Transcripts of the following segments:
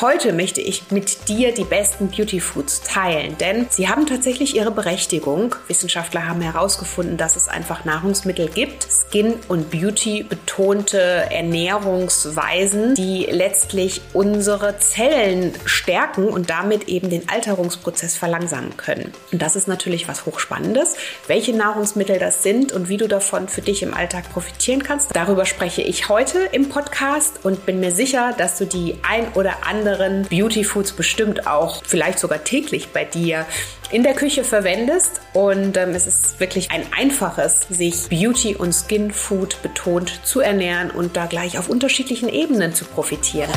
Heute möchte ich mit dir die besten Beauty Foods teilen, denn sie haben tatsächlich ihre Berechtigung. Wissenschaftler haben herausgefunden, dass es einfach Nahrungsmittel gibt, Skin- und Beauty betonte Ernährungsweisen, die letztlich unsere Zellen stärken und damit eben den Alterungsprozess verlangsamen können. Und das ist natürlich was hochspannendes. Welche Nahrungsmittel das sind und wie du davon für dich im Alltag profitieren kannst, darüber spreche ich heute im Podcast und bin mir sicher, dass du die ein oder andere anderen Beauty Foods bestimmt auch vielleicht sogar täglich bei dir in der Küche verwendest. Und ähm, es ist wirklich ein einfaches, sich Beauty und Skin Food betont zu ernähren und da gleich auf unterschiedlichen Ebenen zu profitieren.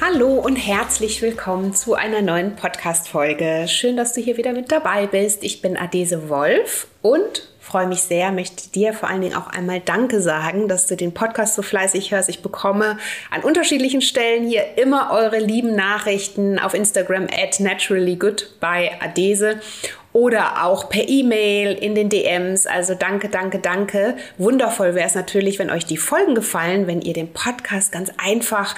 Hallo und herzlich willkommen zu einer neuen Podcast-Folge. Schön, dass du hier wieder mit dabei bist. Ich bin Adese Wolf und freue mich sehr, möchte dir vor allen Dingen auch einmal Danke sagen, dass du den Podcast so fleißig hörst. Ich bekomme an unterschiedlichen Stellen hier immer eure lieben Nachrichten auf Instagram at naturallygood bei Adese oder auch per E-Mail in den DMs. Also danke, danke, danke. Wundervoll wäre es natürlich, wenn euch die Folgen gefallen, wenn ihr den Podcast ganz einfach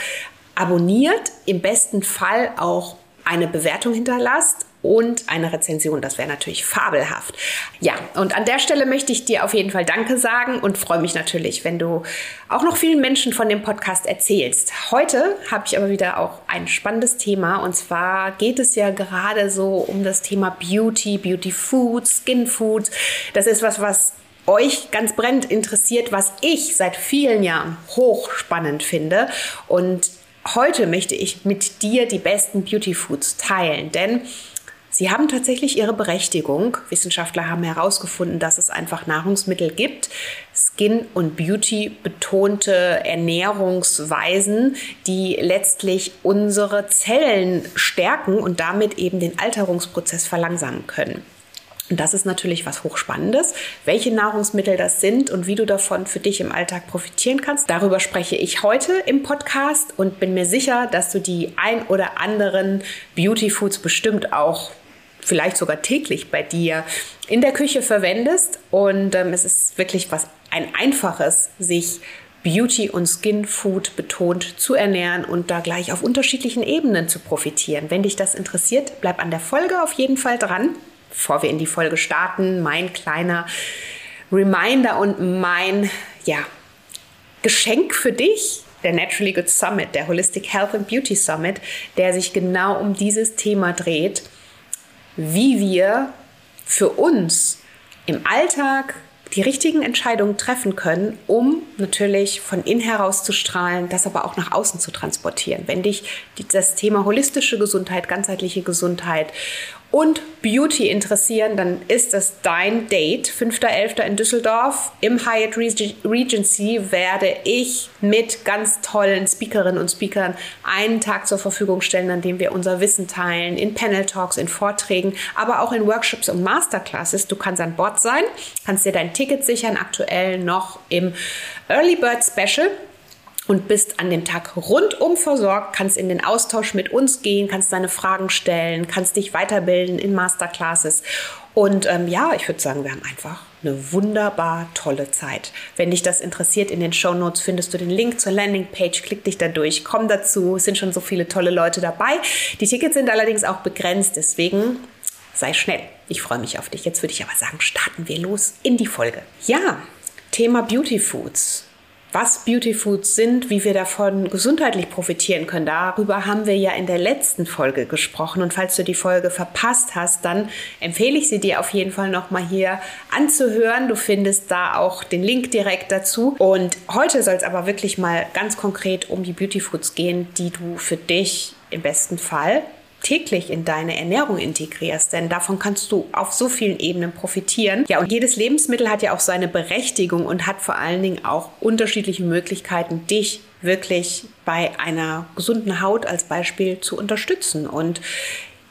abonniert, im besten Fall auch eine Bewertung hinterlasst und eine Rezension. Das wäre natürlich fabelhaft. Ja, und an der Stelle möchte ich dir auf jeden Fall Danke sagen und freue mich natürlich, wenn du auch noch vielen Menschen von dem Podcast erzählst. Heute habe ich aber wieder auch ein spannendes Thema und zwar geht es ja gerade so um das Thema Beauty, Beauty Foods, Skin Foods. Das ist was, was euch ganz brennend interessiert, was ich seit vielen Jahren hochspannend finde und heute möchte ich mit dir die besten Beauty Foods teilen, denn Sie haben tatsächlich ihre Berechtigung. Wissenschaftler haben herausgefunden, dass es einfach Nahrungsmittel gibt, Skin- und Beauty betonte Ernährungsweisen, die letztlich unsere Zellen stärken und damit eben den Alterungsprozess verlangsamen können. Und das ist natürlich was Hochspannendes. Welche Nahrungsmittel das sind und wie du davon für dich im Alltag profitieren kannst, darüber spreche ich heute im Podcast und bin mir sicher, dass du die ein oder anderen Beauty Foods bestimmt auch vielleicht sogar täglich bei dir in der Küche verwendest. Und ähm, es ist wirklich was ein einfaches, sich Beauty und Skin Food betont zu ernähren und da gleich auf unterschiedlichen Ebenen zu profitieren. Wenn dich das interessiert, bleib an der Folge auf jeden Fall dran. Bevor wir in die Folge starten, mein kleiner Reminder und mein ja, Geschenk für dich, der Naturally Good Summit, der Holistic Health and Beauty Summit, der sich genau um dieses Thema dreht wie wir für uns im Alltag die richtigen Entscheidungen treffen können, um natürlich von innen heraus zu strahlen, das aber auch nach außen zu transportieren. Wenn dich das Thema holistische Gesundheit, ganzheitliche Gesundheit und Beauty interessieren, dann ist das dein Date. 5.11. in Düsseldorf im Hyatt Regency werde ich mit ganz tollen Speakerinnen und Speakern einen Tag zur Verfügung stellen, an dem wir unser Wissen teilen, in Panel Talks, in Vorträgen, aber auch in Workshops und Masterclasses. Du kannst an Bord sein, kannst dir dein Ticket sichern, aktuell noch im Early Bird Special und bist an dem Tag rundum versorgt, kannst in den Austausch mit uns gehen, kannst deine Fragen stellen, kannst dich weiterbilden in Masterclasses. Und ähm, ja, ich würde sagen, wir haben einfach eine wunderbar tolle Zeit. Wenn dich das interessiert, in den Show Notes findest du den Link zur Landingpage. Klick dich da durch, komm dazu. Es sind schon so viele tolle Leute dabei. Die Tickets sind allerdings auch begrenzt, deswegen sei schnell. Ich freue mich auf dich. Jetzt würde ich aber sagen, starten wir los in die Folge. Ja, Thema Beauty Foods was Beauty Foods sind, wie wir davon gesundheitlich profitieren können. Darüber haben wir ja in der letzten Folge gesprochen. Und falls du die Folge verpasst hast, dann empfehle ich sie dir auf jeden Fall nochmal hier anzuhören. Du findest da auch den Link direkt dazu. Und heute soll es aber wirklich mal ganz konkret um die Beauty Foods gehen, die du für dich im besten Fall täglich in deine Ernährung integrierst, denn davon kannst du auf so vielen Ebenen profitieren. Ja, und jedes Lebensmittel hat ja auch seine Berechtigung und hat vor allen Dingen auch unterschiedliche Möglichkeiten, dich wirklich bei einer gesunden Haut als Beispiel zu unterstützen. Und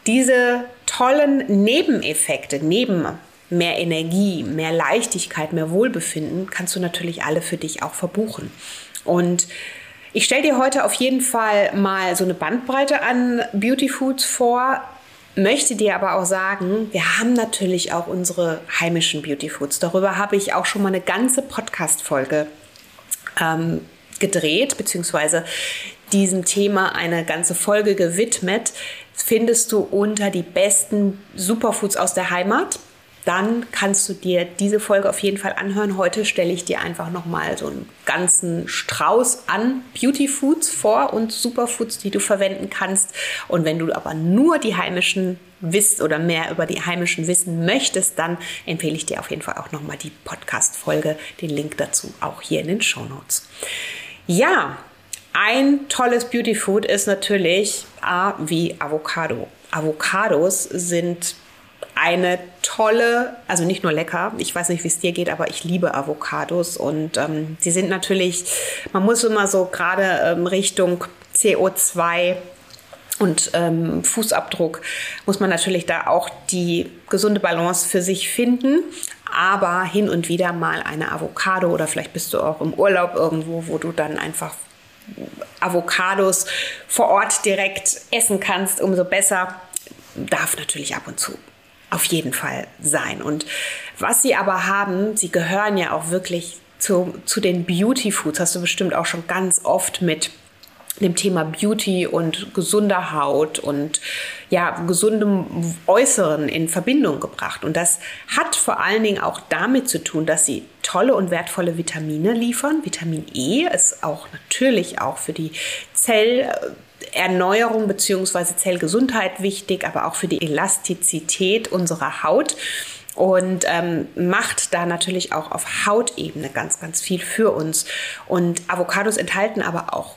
diese tollen Nebeneffekte, neben mehr Energie, mehr Leichtigkeit, mehr Wohlbefinden, kannst du natürlich alle für dich auch verbuchen. Und ich stelle dir heute auf jeden Fall mal so eine Bandbreite an Beauty Foods vor, möchte dir aber auch sagen, wir haben natürlich auch unsere heimischen Beauty Foods. Darüber habe ich auch schon mal eine ganze Podcast-Folge ähm, gedreht, beziehungsweise diesem Thema eine ganze Folge gewidmet, findest du unter die besten Superfoods aus der Heimat dann kannst du dir diese Folge auf jeden Fall anhören. Heute stelle ich dir einfach nochmal so einen ganzen Strauß an Beauty Foods vor und Superfoods, die du verwenden kannst. Und wenn du aber nur die heimischen wisst oder mehr über die heimischen wissen möchtest, dann empfehle ich dir auf jeden Fall auch nochmal die Podcast-Folge. Den Link dazu auch hier in den Show Notes. Ja, ein tolles Beauty Food ist natürlich A wie Avocado. Avocados sind eine tolle, also nicht nur lecker, ich weiß nicht, wie es dir geht, aber ich liebe Avocados und ähm, die sind natürlich, man muss immer so gerade ähm, Richtung CO2 und ähm, Fußabdruck muss man natürlich da auch die gesunde Balance für sich finden. Aber hin und wieder mal eine Avocado oder vielleicht bist du auch im Urlaub irgendwo, wo du dann einfach Avocados vor Ort direkt essen kannst, umso besser. Darf natürlich ab und zu auf jeden Fall sein. Und was sie aber haben, sie gehören ja auch wirklich zu, zu den Beauty Foods, hast du bestimmt auch schon ganz oft mit dem Thema Beauty und gesunder Haut und ja, gesundem Äußeren in Verbindung gebracht. Und das hat vor allen Dingen auch damit zu tun, dass sie tolle und wertvolle Vitamine liefern. Vitamin E ist auch natürlich auch für die Zell Erneuerung bzw. Zellgesundheit wichtig, aber auch für die Elastizität unserer Haut und ähm, macht da natürlich auch auf Hautebene ganz, ganz viel für uns. Und Avocados enthalten aber auch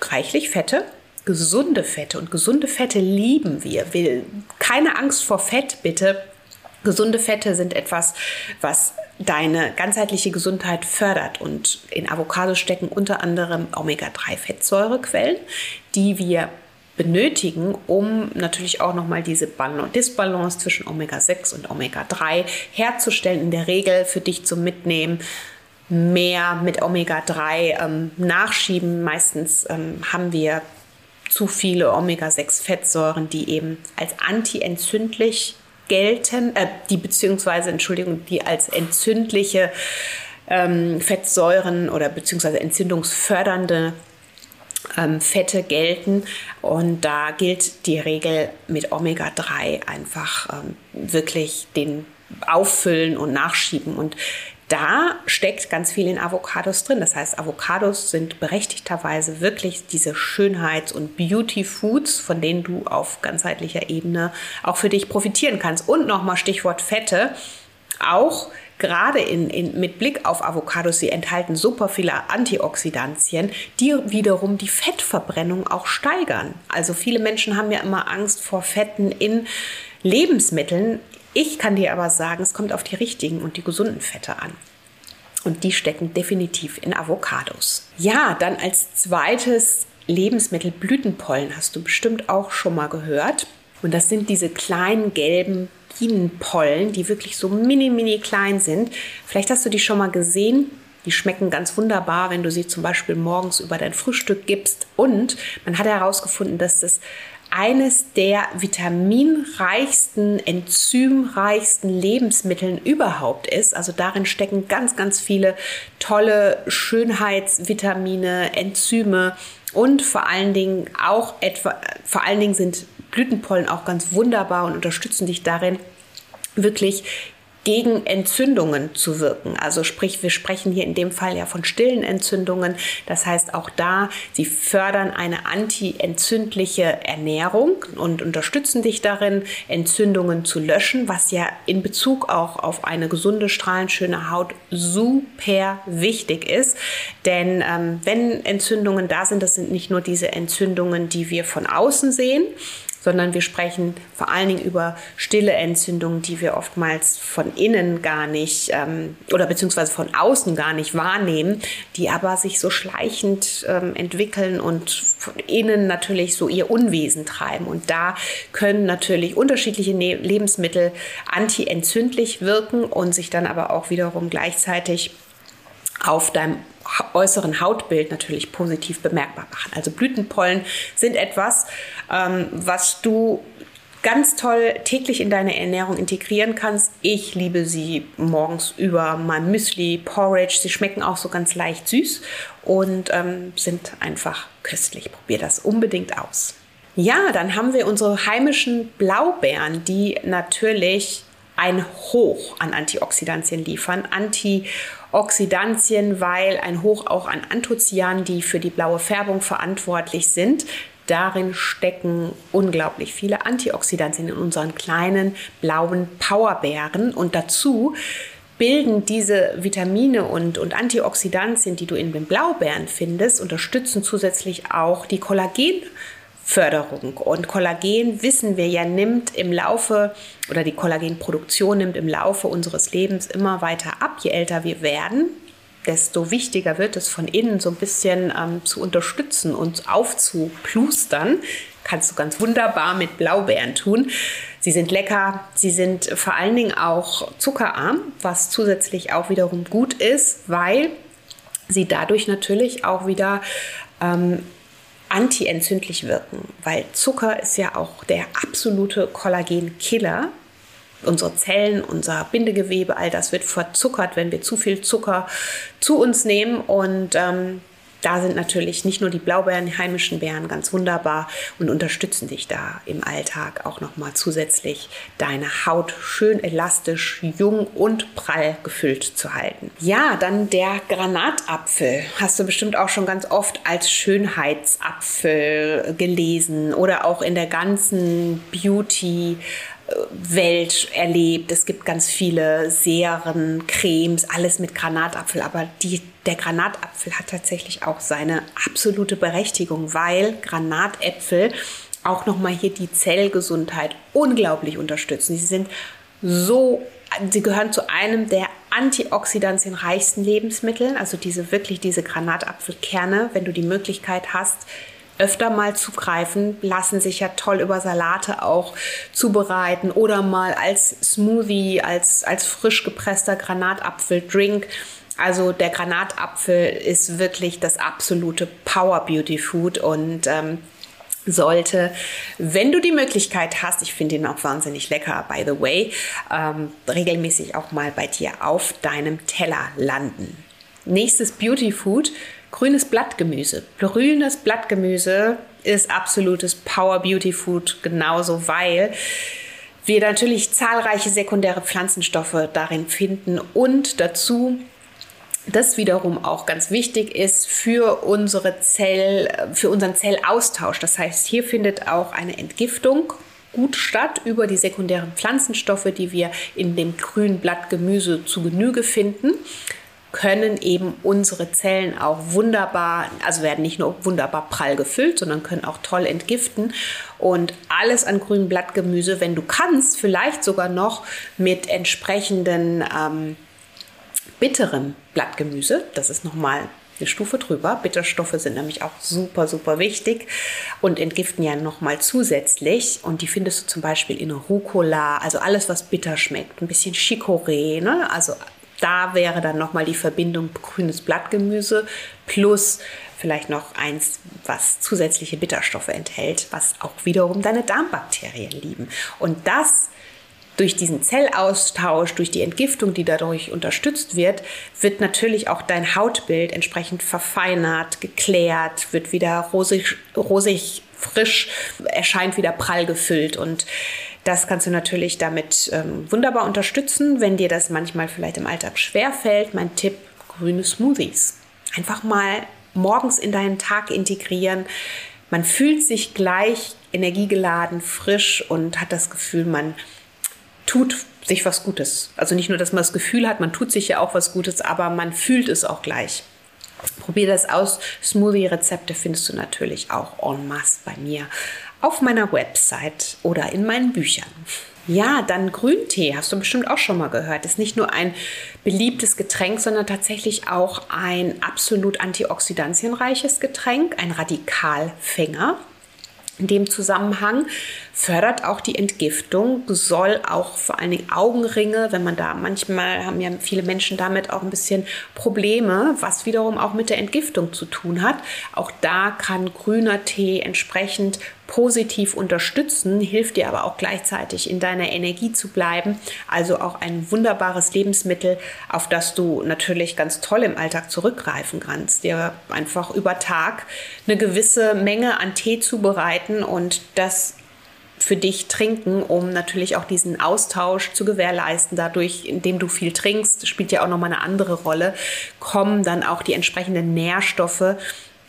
reichlich Fette, gesunde Fette. Und gesunde Fette lieben wir. wir keine Angst vor Fett, bitte. Gesunde Fette sind etwas, was deine ganzheitliche Gesundheit fördert. Und in Avocados stecken unter anderem Omega-3-Fettsäurequellen, die wir benötigen, um natürlich auch nochmal diese Disbalance zwischen Omega-6 und Omega-3 herzustellen. In der Regel für dich zum Mitnehmen mehr mit Omega-3 ähm, nachschieben. Meistens ähm, haben wir zu viele Omega-6-Fettsäuren, die eben als antientzündlich gelten, äh, die beziehungsweise, Entschuldigung, die als entzündliche ähm, Fettsäuren oder beziehungsweise entzündungsfördernde ähm, Fette gelten. Und da gilt die Regel mit Omega-3 einfach ähm, wirklich den Auffüllen und Nachschieben. Und da steckt ganz viel in Avocados drin. Das heißt, Avocados sind berechtigterweise wirklich diese Schönheits- und Beauty-Foods, von denen du auf ganzheitlicher Ebene auch für dich profitieren kannst. Und nochmal Stichwort Fette. Auch gerade in, in, mit Blick auf Avocados, sie enthalten super viele Antioxidantien, die wiederum die Fettverbrennung auch steigern. Also viele Menschen haben ja immer Angst vor Fetten in Lebensmitteln. Ich kann dir aber sagen, es kommt auf die richtigen und die gesunden Fette an. Und die stecken definitiv in Avocados. Ja, dann als zweites Lebensmittel Blütenpollen hast du bestimmt auch schon mal gehört. Und das sind diese kleinen gelben Bienenpollen, die wirklich so mini, mini klein sind. Vielleicht hast du die schon mal gesehen. Die schmecken ganz wunderbar, wenn du sie zum Beispiel morgens über dein Frühstück gibst. Und man hat herausgefunden, dass das eines der vitaminreichsten, enzymreichsten Lebensmitteln überhaupt ist. Also darin stecken ganz, ganz viele tolle Schönheitsvitamine, Enzyme und vor allen Dingen auch etwa, vor allen Dingen sind Blütenpollen auch ganz wunderbar und unterstützen dich darin, wirklich gegen Entzündungen zu wirken. Also sprich, wir sprechen hier in dem Fall ja von stillen Entzündungen. Das heißt auch da, sie fördern eine antientzündliche Ernährung und unterstützen dich darin, Entzündungen zu löschen, was ja in Bezug auch auf eine gesunde, strahlenschöne Haut super wichtig ist. Denn ähm, wenn Entzündungen da sind, das sind nicht nur diese Entzündungen, die wir von außen sehen, sondern wir sprechen vor allen Dingen über stille Entzündungen, die wir oftmals von innen gar nicht ähm, oder beziehungsweise von außen gar nicht wahrnehmen, die aber sich so schleichend ähm, entwickeln und von innen natürlich so ihr Unwesen treiben. Und da können natürlich unterschiedliche ne Lebensmittel antientzündlich wirken und sich dann aber auch wiederum gleichzeitig auf deinem äußeren Hautbild natürlich positiv bemerkbar machen. Also Blütenpollen sind etwas, ähm, was du ganz toll täglich in deine Ernährung integrieren kannst. Ich liebe sie morgens über mein Müsli, Porridge. Sie schmecken auch so ganz leicht süß und ähm, sind einfach köstlich. Probier das unbedingt aus. Ja, dann haben wir unsere heimischen Blaubeeren, die natürlich ein Hoch an Antioxidantien liefern. Antioxidantien, weil ein Hoch auch an Anthocyanen, die für die blaue Färbung verantwortlich sind. Darin stecken unglaublich viele Antioxidantien in unseren kleinen blauen Powerbeeren und dazu bilden diese Vitamine und, und Antioxidantien, die du in den Blaubeeren findest, unterstützen zusätzlich auch die Kollagen Förderung. Und Kollagen, wissen wir ja, nimmt im Laufe oder die Kollagenproduktion nimmt im Laufe unseres Lebens immer weiter ab. Je älter wir werden, desto wichtiger wird es von innen so ein bisschen ähm, zu unterstützen und aufzuplustern. Kannst du ganz wunderbar mit Blaubeeren tun. Sie sind lecker, sie sind vor allen Dingen auch zuckerarm, was zusätzlich auch wiederum gut ist, weil sie dadurch natürlich auch wieder ähm, antientzündlich wirken, weil Zucker ist ja auch der absolute Kollagenkiller. Unsere Zellen, unser Bindegewebe, all das wird verzuckert, wenn wir zu viel Zucker zu uns nehmen und ähm, da sind natürlich nicht nur die Blaubeeren, die heimischen Beeren ganz wunderbar und unterstützen dich da im Alltag auch nochmal zusätzlich deine Haut schön elastisch, jung und prall gefüllt zu halten. Ja, dann der Granatapfel. Hast du bestimmt auch schon ganz oft als Schönheitsapfel gelesen oder auch in der ganzen Beauty Welt erlebt. Es gibt ganz viele Serien, Cremes, alles mit Granatapfel. Aber die, der Granatapfel hat tatsächlich auch seine absolute Berechtigung, weil Granatäpfel auch nochmal hier die Zellgesundheit unglaublich unterstützen. Sie sind so, sie gehören zu einem der antioxidantienreichsten Lebensmittel, also diese wirklich diese Granatapfelkerne, wenn du die Möglichkeit hast, öfter mal zugreifen, lassen sich ja toll über Salate auch zubereiten oder mal als Smoothie, als, als frisch gepresster Granatapfeldrink. Also der Granatapfel ist wirklich das absolute Power Beauty Food und ähm, sollte, wenn du die Möglichkeit hast, ich finde ihn auch wahnsinnig lecker, by the way, ähm, regelmäßig auch mal bei dir auf deinem Teller landen. Nächstes Beauty Food Grünes Blattgemüse. Grünes Blattgemüse ist absolutes Power Beauty Food, genauso, weil wir natürlich zahlreiche sekundäre Pflanzenstoffe darin finden und dazu das wiederum auch ganz wichtig ist für unsere Zell, für unseren Zellaustausch. Das heißt, hier findet auch eine Entgiftung gut statt über die sekundären Pflanzenstoffe, die wir in dem grünen Blattgemüse zu Genüge finden können eben unsere Zellen auch wunderbar, also werden nicht nur wunderbar prall gefüllt, sondern können auch toll entgiften. Und alles an grünem Blattgemüse, wenn du kannst, vielleicht sogar noch mit entsprechenden ähm, bitterem Blattgemüse. Das ist nochmal eine Stufe drüber. Bitterstoffe sind nämlich auch super, super wichtig und entgiften ja nochmal zusätzlich. Und die findest du zum Beispiel in Rucola, also alles, was bitter schmeckt. Ein bisschen Chicorée, ne? also da wäre dann nochmal die Verbindung grünes Blattgemüse plus vielleicht noch eins, was zusätzliche Bitterstoffe enthält, was auch wiederum deine Darmbakterien lieben. Und das durch diesen Zellaustausch, durch die Entgiftung, die dadurch unterstützt wird, wird natürlich auch dein Hautbild entsprechend verfeinert, geklärt, wird wieder rosig, rosig frisch, erscheint wieder prall gefüllt und das kannst du natürlich damit ähm, wunderbar unterstützen, wenn dir das manchmal vielleicht im Alltag schwer fällt. Mein Tipp, grüne Smoothies. Einfach mal morgens in deinen Tag integrieren. Man fühlt sich gleich energiegeladen, frisch und hat das Gefühl, man tut sich was Gutes. Also nicht nur, dass man das Gefühl hat, man tut sich ja auch was Gutes, aber man fühlt es auch gleich. Probier das aus. Smoothie-Rezepte findest du natürlich auch en masse bei mir auf meiner Website oder in meinen Büchern. Ja, dann Grüntee, hast du bestimmt auch schon mal gehört. Ist nicht nur ein beliebtes Getränk, sondern tatsächlich auch ein absolut antioxidantienreiches Getränk, ein Radikalfänger. In dem Zusammenhang fördert auch die Entgiftung, soll auch vor allen Dingen Augenringe, wenn man da manchmal haben ja viele Menschen damit auch ein bisschen Probleme, was wiederum auch mit der Entgiftung zu tun hat. Auch da kann grüner Tee entsprechend positiv unterstützen, hilft dir aber auch gleichzeitig in deiner Energie zu bleiben. Also auch ein wunderbares Lebensmittel, auf das du natürlich ganz toll im Alltag zurückgreifen kannst. Dir einfach über Tag eine gewisse Menge an Tee zubereiten und das für dich trinken, um natürlich auch diesen Austausch zu gewährleisten. Dadurch, indem du viel trinkst, spielt ja auch nochmal eine andere Rolle, kommen dann auch die entsprechenden Nährstoffe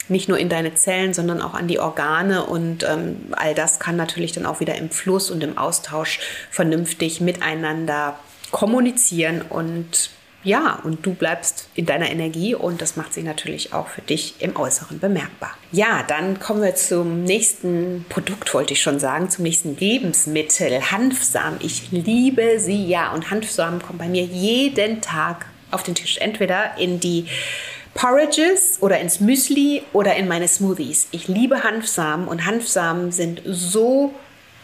nicht nur in deine Zellen, sondern auch an die Organe. Und ähm, all das kann natürlich dann auch wieder im Fluss und im Austausch vernünftig miteinander kommunizieren und ja, und du bleibst in deiner Energie und das macht sich natürlich auch für dich im Äußeren bemerkbar. Ja, dann kommen wir zum nächsten Produkt, wollte ich schon sagen, zum nächsten Lebensmittel, Hanfsamen. Ich liebe sie, ja, und Hanfsamen kommen bei mir jeden Tag auf den Tisch, entweder in die Porridges oder ins Müsli oder in meine Smoothies. Ich liebe Hanfsamen und Hanfsamen sind so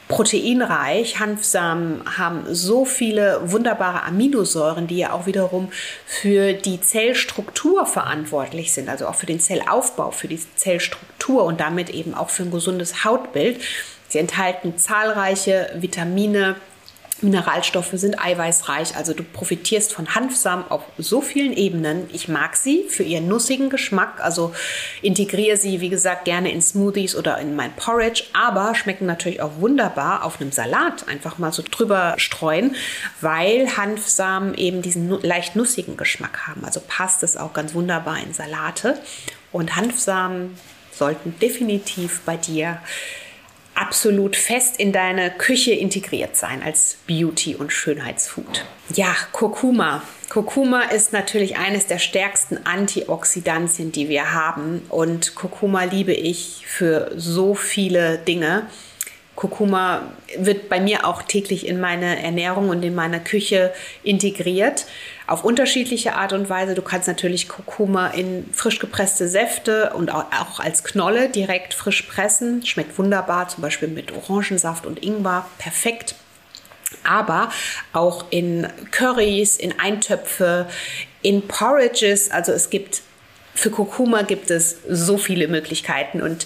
proteinreich. Hanfsamen haben so viele wunderbare Aminosäuren, die ja auch wiederum für die Zellstruktur verantwortlich sind, also auch für den Zellaufbau, für die Zellstruktur und damit eben auch für ein gesundes Hautbild. Sie enthalten zahlreiche Vitamine, Mineralstoffe sind eiweißreich, also du profitierst von Hanfsamen auf so vielen Ebenen. Ich mag sie für ihren nussigen Geschmack, also integriere sie, wie gesagt, gerne in Smoothies oder in mein Porridge, aber schmecken natürlich auch wunderbar auf einem Salat. Einfach mal so drüber streuen, weil Hanfsamen eben diesen leicht nussigen Geschmack haben. Also passt es auch ganz wunderbar in Salate. Und Hanfsamen sollten definitiv bei dir absolut fest in deine Küche integriert sein als Beauty- und Schönheitsfood. Ja, Kurkuma. Kurkuma ist natürlich eines der stärksten Antioxidantien, die wir haben. Und Kurkuma liebe ich für so viele Dinge. Kurkuma wird bei mir auch täglich in meine Ernährung und in meine Küche integriert. Auf unterschiedliche Art und Weise. Du kannst natürlich Kurkuma in frisch gepresste Säfte und auch als Knolle direkt frisch pressen. Schmeckt wunderbar, zum Beispiel mit Orangensaft und Ingwer. Perfekt aber auch in Currys, in Eintöpfe, in Porridges. Also es gibt für Kurkuma gibt es so viele Möglichkeiten und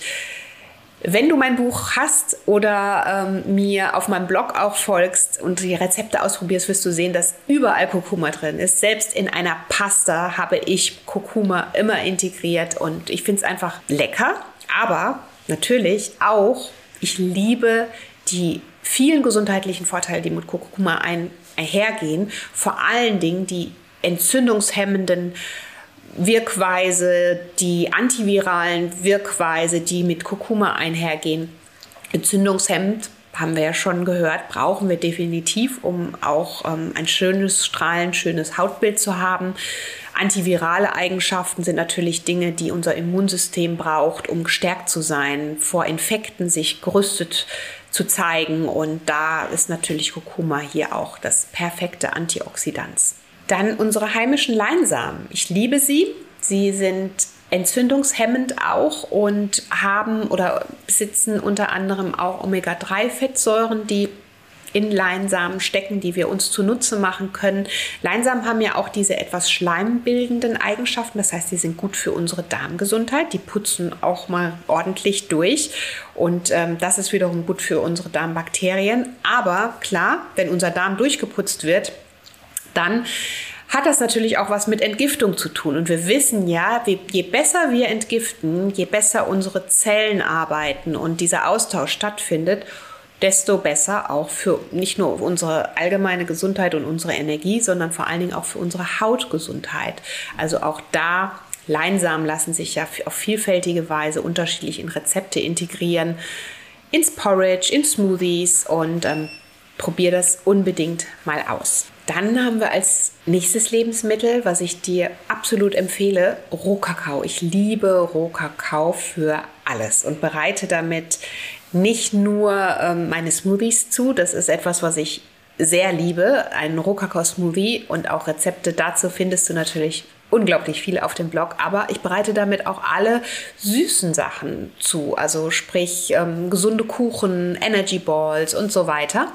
wenn du mein Buch hast oder ähm, mir auf meinem Blog auch folgst und die Rezepte ausprobierst, wirst du sehen, dass überall Kurkuma drin ist. Selbst in einer Pasta habe ich Kurkuma immer integriert und ich finde es einfach lecker. Aber natürlich auch, ich liebe die vielen gesundheitlichen Vorteile, die mit Kurkuma einhergehen. Vor allen Dingen die entzündungshemmenden Wirkweise, die antiviralen Wirkweise, die mit Kurkuma einhergehen. Entzündungshemmend, haben wir ja schon gehört, brauchen wir definitiv, um auch ähm, ein schönes, strahlend, schönes Hautbild zu haben. Antivirale Eigenschaften sind natürlich Dinge, die unser Immunsystem braucht, um gestärkt zu sein, vor Infekten sich gerüstet zu zeigen. Und da ist natürlich Kurkuma hier auch das perfekte Antioxidant. Dann unsere heimischen Leinsamen. Ich liebe sie. Sie sind entzündungshemmend auch und haben oder besitzen unter anderem auch Omega-3-Fettsäuren, die in Leinsamen stecken, die wir uns zunutze machen können. Leinsamen haben ja auch diese etwas schleimbildenden Eigenschaften, das heißt, sie sind gut für unsere Darmgesundheit, die putzen auch mal ordentlich durch und ähm, das ist wiederum gut für unsere Darmbakterien. Aber klar, wenn unser Darm durchgeputzt wird, dann hat das natürlich auch was mit Entgiftung zu tun. Und wir wissen ja, je besser wir entgiften, je besser unsere Zellen arbeiten und dieser Austausch stattfindet, desto besser auch für nicht nur unsere allgemeine Gesundheit und unsere Energie, sondern vor allen Dingen auch für unsere Hautgesundheit. Also auch da Leinsamen lassen sich ja auf vielfältige Weise unterschiedlich in Rezepte integrieren, ins Porridge, in Smoothies und ähm, probier das unbedingt mal aus. Dann haben wir als nächstes Lebensmittel, was ich dir absolut empfehle, Rohkakao. Ich liebe Rohkakao für alles und bereite damit nicht nur ähm, meine Smoothies zu. Das ist etwas, was ich sehr liebe, einen Rohkakao-Smoothie und auch Rezepte dazu findest du natürlich unglaublich viel auf dem Blog, aber ich bereite damit auch alle süßen Sachen zu, also sprich ähm, gesunde Kuchen, Energy Balls und so weiter.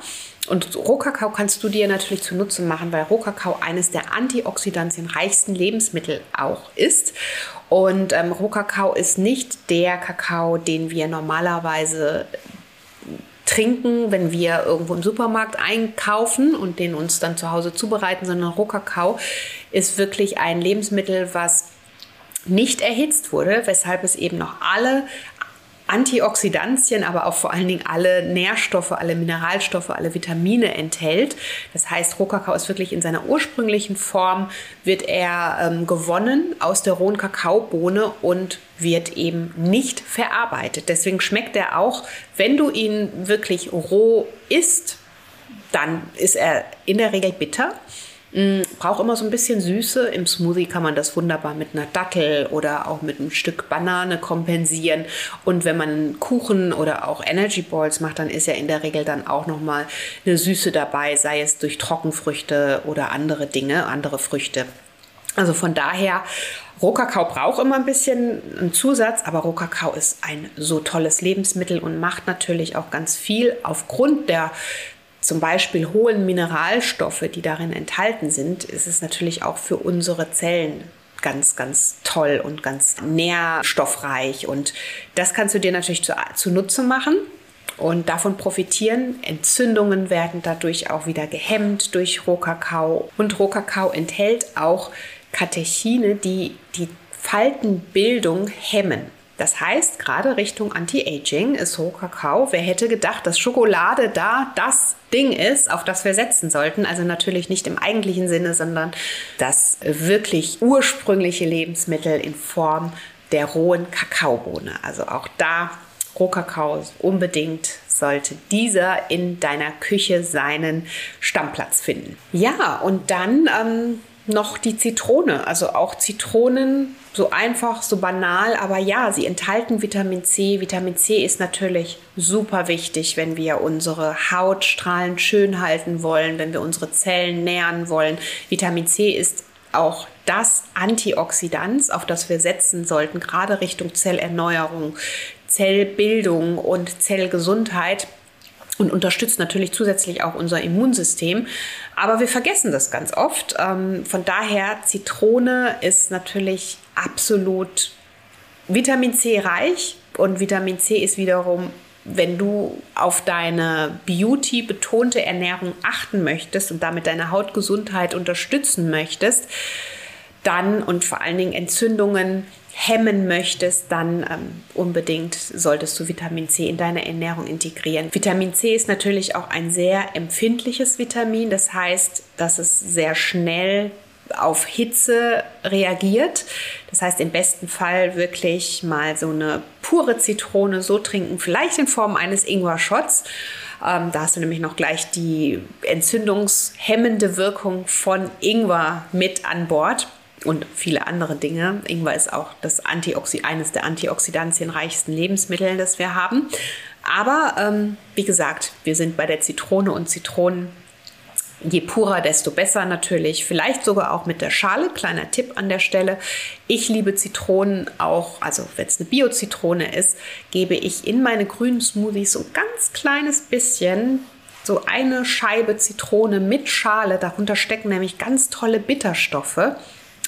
Und Rohkakao kannst du dir natürlich zunutze machen, weil Rohkakao eines der antioxidantienreichsten Lebensmittel auch ist. Und ähm, Rohkakao ist nicht der Kakao, den wir normalerweise trinken, wenn wir irgendwo im Supermarkt einkaufen und den uns dann zu Hause zubereiten, sondern Rohkakao ist wirklich ein Lebensmittel, was nicht erhitzt wurde, weshalb es eben noch alle Antioxidantien, aber auch vor allen Dingen alle Nährstoffe, alle Mineralstoffe, alle Vitamine enthält. Das heißt, Rohkakao ist wirklich in seiner ursprünglichen Form, wird er ähm, gewonnen aus der rohen Kakaobohne und wird eben nicht verarbeitet. Deswegen schmeckt er auch, wenn du ihn wirklich roh isst, dann ist er in der Regel bitter. Mm, braucht immer so ein bisschen Süße. Im Smoothie kann man das wunderbar mit einer Dattel oder auch mit einem Stück Banane kompensieren. Und wenn man Kuchen oder auch Energy Balls macht, dann ist ja in der Regel dann auch nochmal eine Süße dabei, sei es durch Trockenfrüchte oder andere Dinge, andere Früchte. Also von daher, Rohkakao braucht immer ein bisschen einen Zusatz, aber Rohkakao ist ein so tolles Lebensmittel und macht natürlich auch ganz viel aufgrund der zum Beispiel hohen Mineralstoffe, die darin enthalten sind, ist es natürlich auch für unsere Zellen ganz, ganz toll und ganz nährstoffreich. Und das kannst du dir natürlich zu, zunutze machen und davon profitieren. Entzündungen werden dadurch auch wieder gehemmt durch Rohkakao. Und Rohkakao enthält auch Katechine, die die Faltenbildung hemmen. Das heißt, gerade Richtung Anti-Aging ist Rohkakao. Wer hätte gedacht, dass Schokolade da das Ding ist, auf das wir setzen sollten? Also natürlich nicht im eigentlichen Sinne, sondern das wirklich ursprüngliche Lebensmittel in Form der rohen Kakaobohne. Also auch da Rohkakao unbedingt sollte dieser in deiner Küche seinen Stammplatz finden. Ja, und dann ähm, noch die Zitrone. Also auch Zitronen so einfach, so banal, aber ja, sie enthalten Vitamin C. Vitamin C ist natürlich super wichtig, wenn wir unsere Hautstrahlen schön halten wollen, wenn wir unsere Zellen nähren wollen. Vitamin C ist auch das Antioxidant, auf das wir setzen sollten, gerade Richtung Zellerneuerung, Zellbildung und Zellgesundheit und unterstützt natürlich zusätzlich auch unser Immunsystem. Aber wir vergessen das ganz oft. Ähm, von daher, Zitrone ist natürlich absolut Vitamin C reich und Vitamin C ist wiederum wenn du auf deine Beauty betonte Ernährung achten möchtest und damit deine Hautgesundheit unterstützen möchtest, dann und vor allen Dingen Entzündungen hemmen möchtest, dann ähm, unbedingt solltest du Vitamin C in deine Ernährung integrieren. Vitamin C ist natürlich auch ein sehr empfindliches Vitamin, das heißt, dass es sehr schnell auf Hitze reagiert. Das heißt, im besten Fall wirklich mal so eine pure Zitrone so trinken, vielleicht in Form eines Ingwer-Shots. Ähm, da hast du nämlich noch gleich die entzündungshemmende Wirkung von Ingwer mit an Bord und viele andere Dinge. Ingwer ist auch das Antioxi eines der antioxidantienreichsten Lebensmittel, das wir haben. Aber ähm, wie gesagt, wir sind bei der Zitrone und Zitronen. Je purer, desto besser natürlich. Vielleicht sogar auch mit der Schale. Kleiner Tipp an der Stelle. Ich liebe Zitronen auch, also wenn es eine Bio-Zitrone ist, gebe ich in meine grünen Smoothies so ein ganz kleines bisschen so eine Scheibe Zitrone mit Schale. Darunter stecken nämlich ganz tolle Bitterstoffe.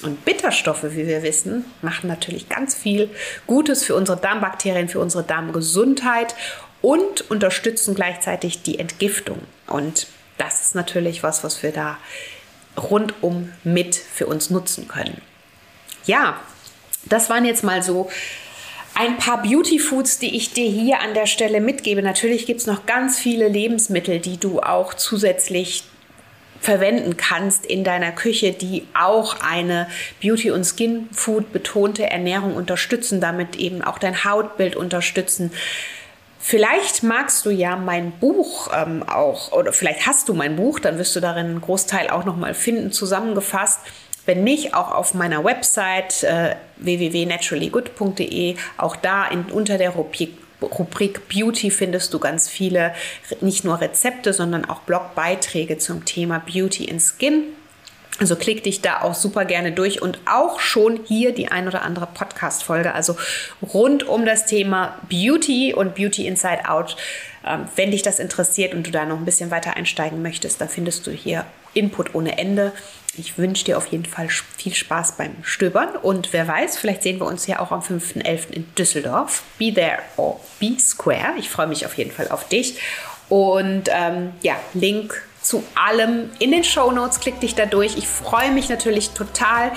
Und Bitterstoffe, wie wir wissen, machen natürlich ganz viel Gutes für unsere Darmbakterien, für unsere Darmgesundheit und unterstützen gleichzeitig die Entgiftung. Und das ist natürlich was, was wir da rundum mit für uns nutzen können. Ja, das waren jetzt mal so ein paar Beauty Foods, die ich dir hier an der Stelle mitgebe. Natürlich gibt es noch ganz viele Lebensmittel, die du auch zusätzlich verwenden kannst in deiner Küche, die auch eine Beauty- und Skin-Food betonte Ernährung unterstützen, damit eben auch dein Hautbild unterstützen. Vielleicht magst du ja mein Buch ähm, auch, oder vielleicht hast du mein Buch, dann wirst du darin einen Großteil auch nochmal finden, zusammengefasst. Wenn nicht, auch auf meiner Website äh, www.naturallygood.de, auch da in, unter der Rubrik Rubrik Beauty findest du ganz viele, nicht nur Rezepte, sondern auch Blogbeiträge zum Thema Beauty in Skin. Also klick dich da auch super gerne durch und auch schon hier die ein oder andere Podcast-Folge, also rund um das Thema Beauty und Beauty Inside Out. Ähm, wenn dich das interessiert und du da noch ein bisschen weiter einsteigen möchtest, da findest du hier Input ohne Ende. Ich wünsche dir auf jeden Fall viel Spaß beim Stöbern und wer weiß, vielleicht sehen wir uns ja auch am 5.11. in Düsseldorf. Be there or be square. Ich freue mich auf jeden Fall auf dich. Und ähm, ja, Link zu allem in den Show Notes. Klick dich da durch. Ich freue mich natürlich total,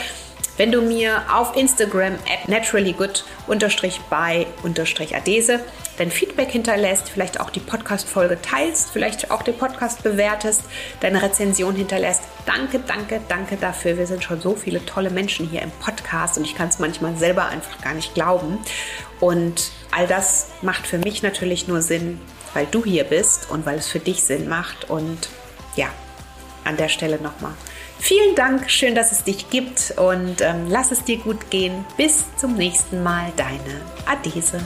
wenn du mir auf Instagram at naturallygood-by-adese dein Feedback hinterlässt, vielleicht auch die Podcast-Folge teilst, vielleicht auch den Podcast bewertest, deine Rezension hinterlässt. Danke, danke, danke dafür. Wir sind schon so viele tolle Menschen hier im Podcast und ich kann es manchmal selber einfach gar nicht glauben. Und all das macht für mich natürlich nur Sinn, weil du hier bist und weil es für dich Sinn macht. Und ja, an der Stelle nochmal. Vielen Dank, schön, dass es dich gibt und ähm, lass es dir gut gehen. Bis zum nächsten Mal, deine Adese.